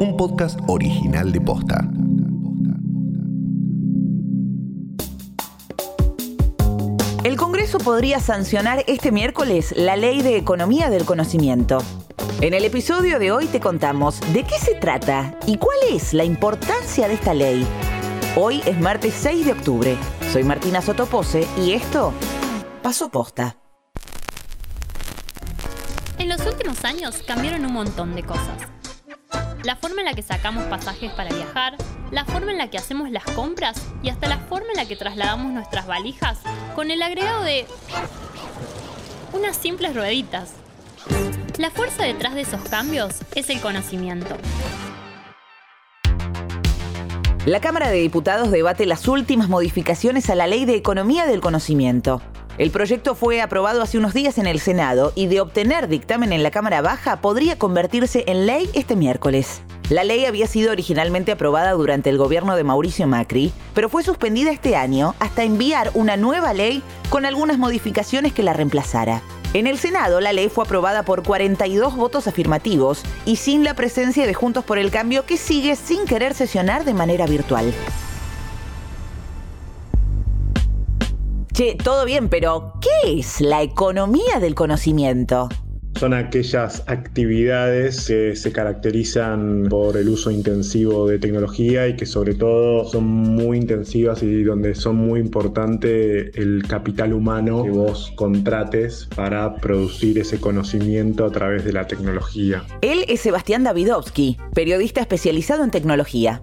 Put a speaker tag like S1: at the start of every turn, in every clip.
S1: un podcast original de Posta.
S2: El Congreso podría sancionar este miércoles la Ley de Economía del Conocimiento. En el episodio de hoy te contamos de qué se trata y cuál es la importancia de esta ley. Hoy es martes 6 de octubre. Soy Martina Sotopose y esto pasó posta.
S3: En los últimos años cambiaron un montón de cosas. La forma en la que sacamos pasajes para viajar, la forma en la que hacemos las compras y hasta la forma en la que trasladamos nuestras valijas con el agregado de unas simples rueditas. La fuerza detrás de esos cambios es el conocimiento.
S2: La Cámara de Diputados debate las últimas modificaciones a la Ley de Economía del Conocimiento. El proyecto fue aprobado hace unos días en el Senado y de obtener dictamen en la Cámara Baja podría convertirse en ley este miércoles. La ley había sido originalmente aprobada durante el gobierno de Mauricio Macri, pero fue suspendida este año hasta enviar una nueva ley con algunas modificaciones que la reemplazara. En el Senado, la ley fue aprobada por 42 votos afirmativos y sin la presencia de Juntos por el Cambio que sigue sin querer sesionar de manera virtual. Che, todo bien, pero ¿qué es la economía del conocimiento?
S4: Son aquellas actividades que se caracterizan por el uso intensivo de tecnología y que sobre todo son muy intensivas y donde son muy importante el capital humano que vos contrates para producir ese conocimiento a través de la tecnología.
S2: Él es Sebastián Davidovsky, periodista especializado en tecnología.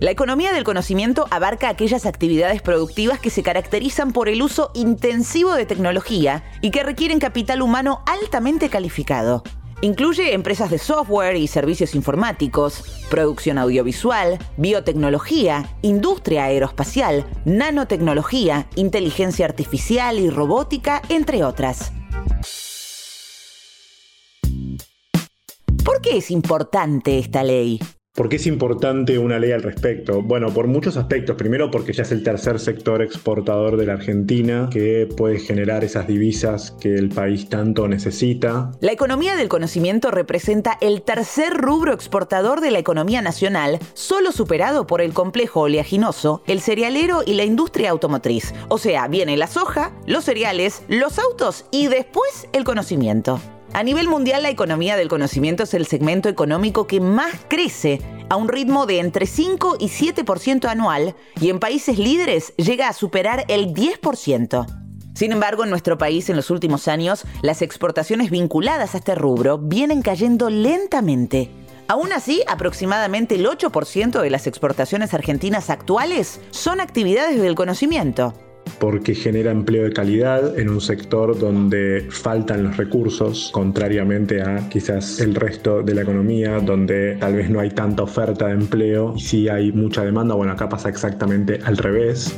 S2: La economía del conocimiento abarca aquellas actividades productivas que se caracterizan por el uso intensivo de tecnología y que requieren capital humano altamente calificado. Incluye empresas de software y servicios informáticos, producción audiovisual, biotecnología, industria aeroespacial, nanotecnología, inteligencia artificial y robótica, entre otras. ¿Por qué es importante esta ley?
S4: ¿Por qué es importante una ley al respecto? Bueno, por muchos aspectos. Primero porque ya es el tercer sector exportador de la Argentina que puede generar esas divisas que el país tanto necesita.
S2: La economía del conocimiento representa el tercer rubro exportador de la economía nacional, solo superado por el complejo oleaginoso, el cerealero y la industria automotriz. O sea, viene la soja, los cereales, los autos y después el conocimiento. A nivel mundial, la economía del conocimiento es el segmento económico que más crece a un ritmo de entre 5 y 7% anual y en países líderes llega a superar el 10%. Sin embargo, en nuestro país en los últimos años, las exportaciones vinculadas a este rubro vienen cayendo lentamente. Aún así, aproximadamente el 8% de las exportaciones argentinas actuales son actividades del conocimiento
S4: porque genera empleo de calidad en un sector donde faltan los recursos, contrariamente a quizás el resto de la economía, donde tal vez no hay tanta oferta de empleo y sí hay mucha demanda. Bueno, acá pasa exactamente al revés.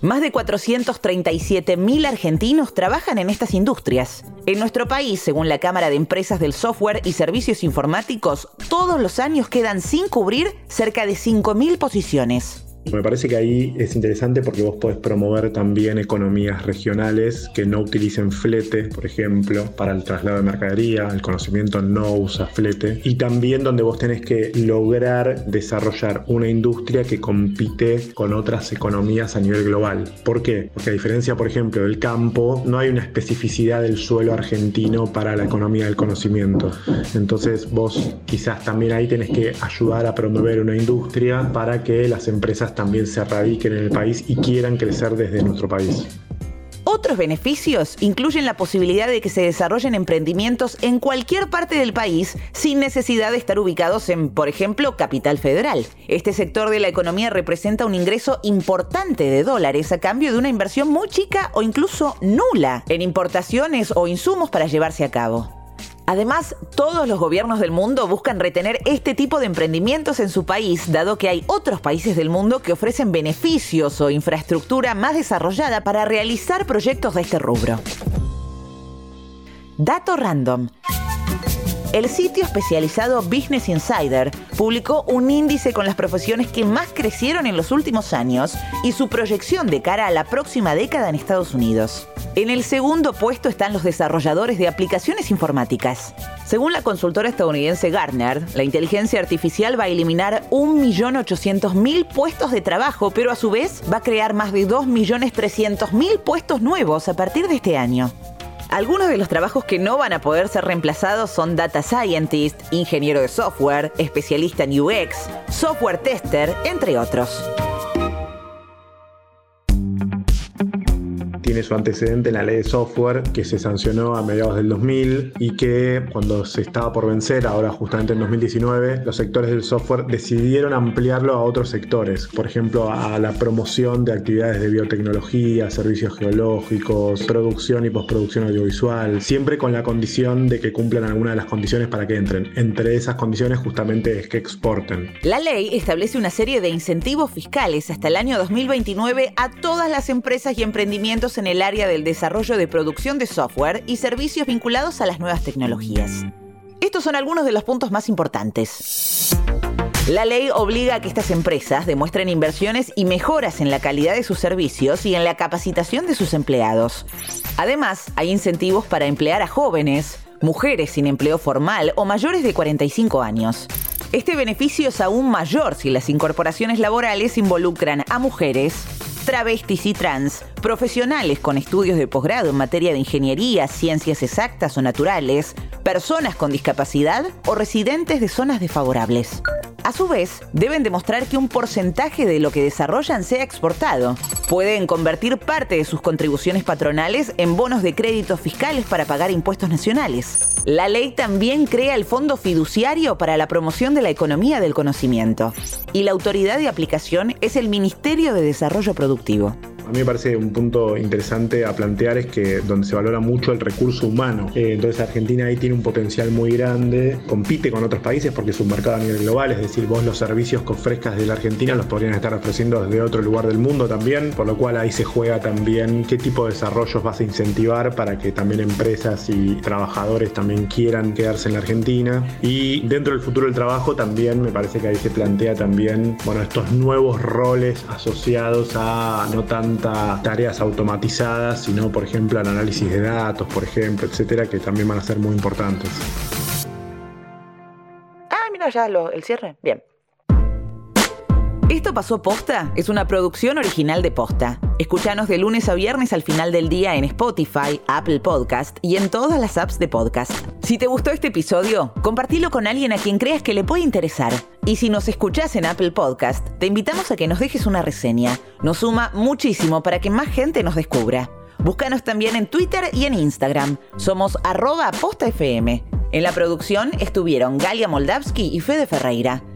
S2: Más de 437.000 argentinos trabajan en estas industrias. En nuestro país, según la Cámara de Empresas del Software y Servicios Informáticos, todos los años quedan sin cubrir cerca de 5.000 posiciones.
S4: Me parece que ahí es interesante porque vos podés promover también economías regionales que no utilicen flete, por ejemplo, para el traslado de mercadería, el conocimiento no usa flete, y también donde vos tenés que lograr desarrollar una industria que compite con otras economías a nivel global. ¿Por qué? Porque a diferencia, por ejemplo, del campo, no hay una especificidad del suelo argentino para la economía del conocimiento. Entonces vos quizás también ahí tenés que ayudar a promover una industria para que las empresas también se radiquen en el país y quieran crecer desde nuestro país.
S2: Otros beneficios incluyen la posibilidad de que se desarrollen emprendimientos en cualquier parte del país sin necesidad de estar ubicados en, por ejemplo, Capital Federal. Este sector de la economía representa un ingreso importante de dólares a cambio de una inversión muy chica o incluso nula en importaciones o insumos para llevarse a cabo. Además, todos los gobiernos del mundo buscan retener este tipo de emprendimientos en su país, dado que hay otros países del mundo que ofrecen beneficios o infraestructura más desarrollada para realizar proyectos de este rubro. Dato random. el sitio especializado Business Insider publicó un índice con las profesiones que más crecieron en los últimos años y su proyección de cara a la próxima década en Estados Unidos. En el segundo puesto están los desarrolladores de aplicaciones informáticas. Según la consultora estadounidense Gartner, la inteligencia artificial va a eliminar 1.800.000 puestos de trabajo, pero a su vez va a crear más de 2.300.000 puestos nuevos a partir de este año. Algunos de los trabajos que no van a poder ser reemplazados son data scientist, ingeniero de software, especialista en UX, software tester, entre otros.
S4: Tiene su antecedente en la ley de software que se sancionó a mediados del 2000 y que cuando se estaba por vencer, ahora justamente en 2019, los sectores del software decidieron ampliarlo a otros sectores, por ejemplo a la promoción de actividades de biotecnología, servicios geológicos, producción y postproducción audiovisual, siempre con la condición de que cumplan alguna de las condiciones para que entren. Entre esas condiciones justamente es que exporten.
S2: La ley establece una serie de incentivos fiscales hasta el año 2029 a todas las empresas y emprendimientos en el área del desarrollo de producción de software y servicios vinculados a las nuevas tecnologías. Estos son algunos de los puntos más importantes. La ley obliga a que estas empresas demuestren inversiones y mejoras en la calidad de sus servicios y en la capacitación de sus empleados. Además, hay incentivos para emplear a jóvenes, mujeres sin empleo formal o mayores de 45 años. Este beneficio es aún mayor si las incorporaciones laborales involucran a mujeres, travestis y trans, profesionales con estudios de posgrado en materia de ingeniería, ciencias exactas o naturales, personas con discapacidad o residentes de zonas desfavorables. A su vez, deben demostrar que un porcentaje de lo que desarrollan sea exportado. Pueden convertir parte de sus contribuciones patronales en bonos de créditos fiscales para pagar impuestos nacionales. La ley también crea el Fondo Fiduciario para la Promoción de la Economía del Conocimiento. Y la autoridad de aplicación es el Ministerio de Desarrollo Productivo.
S4: A mí me parece un punto interesante a plantear es que donde se valora mucho el recurso humano. Eh, entonces Argentina ahí tiene un potencial muy grande, compite con otros países porque es un mercado a nivel global, es decir, vos los servicios que ofrezcas de la Argentina los podrían estar ofreciendo desde otro lugar del mundo también, por lo cual ahí se juega también qué tipo de desarrollos vas a incentivar para que también empresas y trabajadores también quieran quedarse en la Argentina. Y dentro del futuro del trabajo también me parece que ahí se plantea también, bueno, estos nuevos roles asociados a no tanto tareas automatizadas, sino por ejemplo el análisis de datos, por ejemplo, etcétera, que también van a ser muy importantes.
S2: Ah, mira ya el cierre. Bien. Esto pasó posta es una producción original de posta. Escúchanos de lunes a viernes al final del día en Spotify, Apple Podcast y en todas las apps de podcast. Si te gustó este episodio, compartilo con alguien a quien creas que le puede interesar. Y si nos escuchás en Apple Podcast, te invitamos a que nos dejes una reseña. Nos suma muchísimo para que más gente nos descubra. Búscanos también en Twitter y en Instagram. Somos arroba postafm. En la producción estuvieron Galia Moldavsky y Fede Ferreira.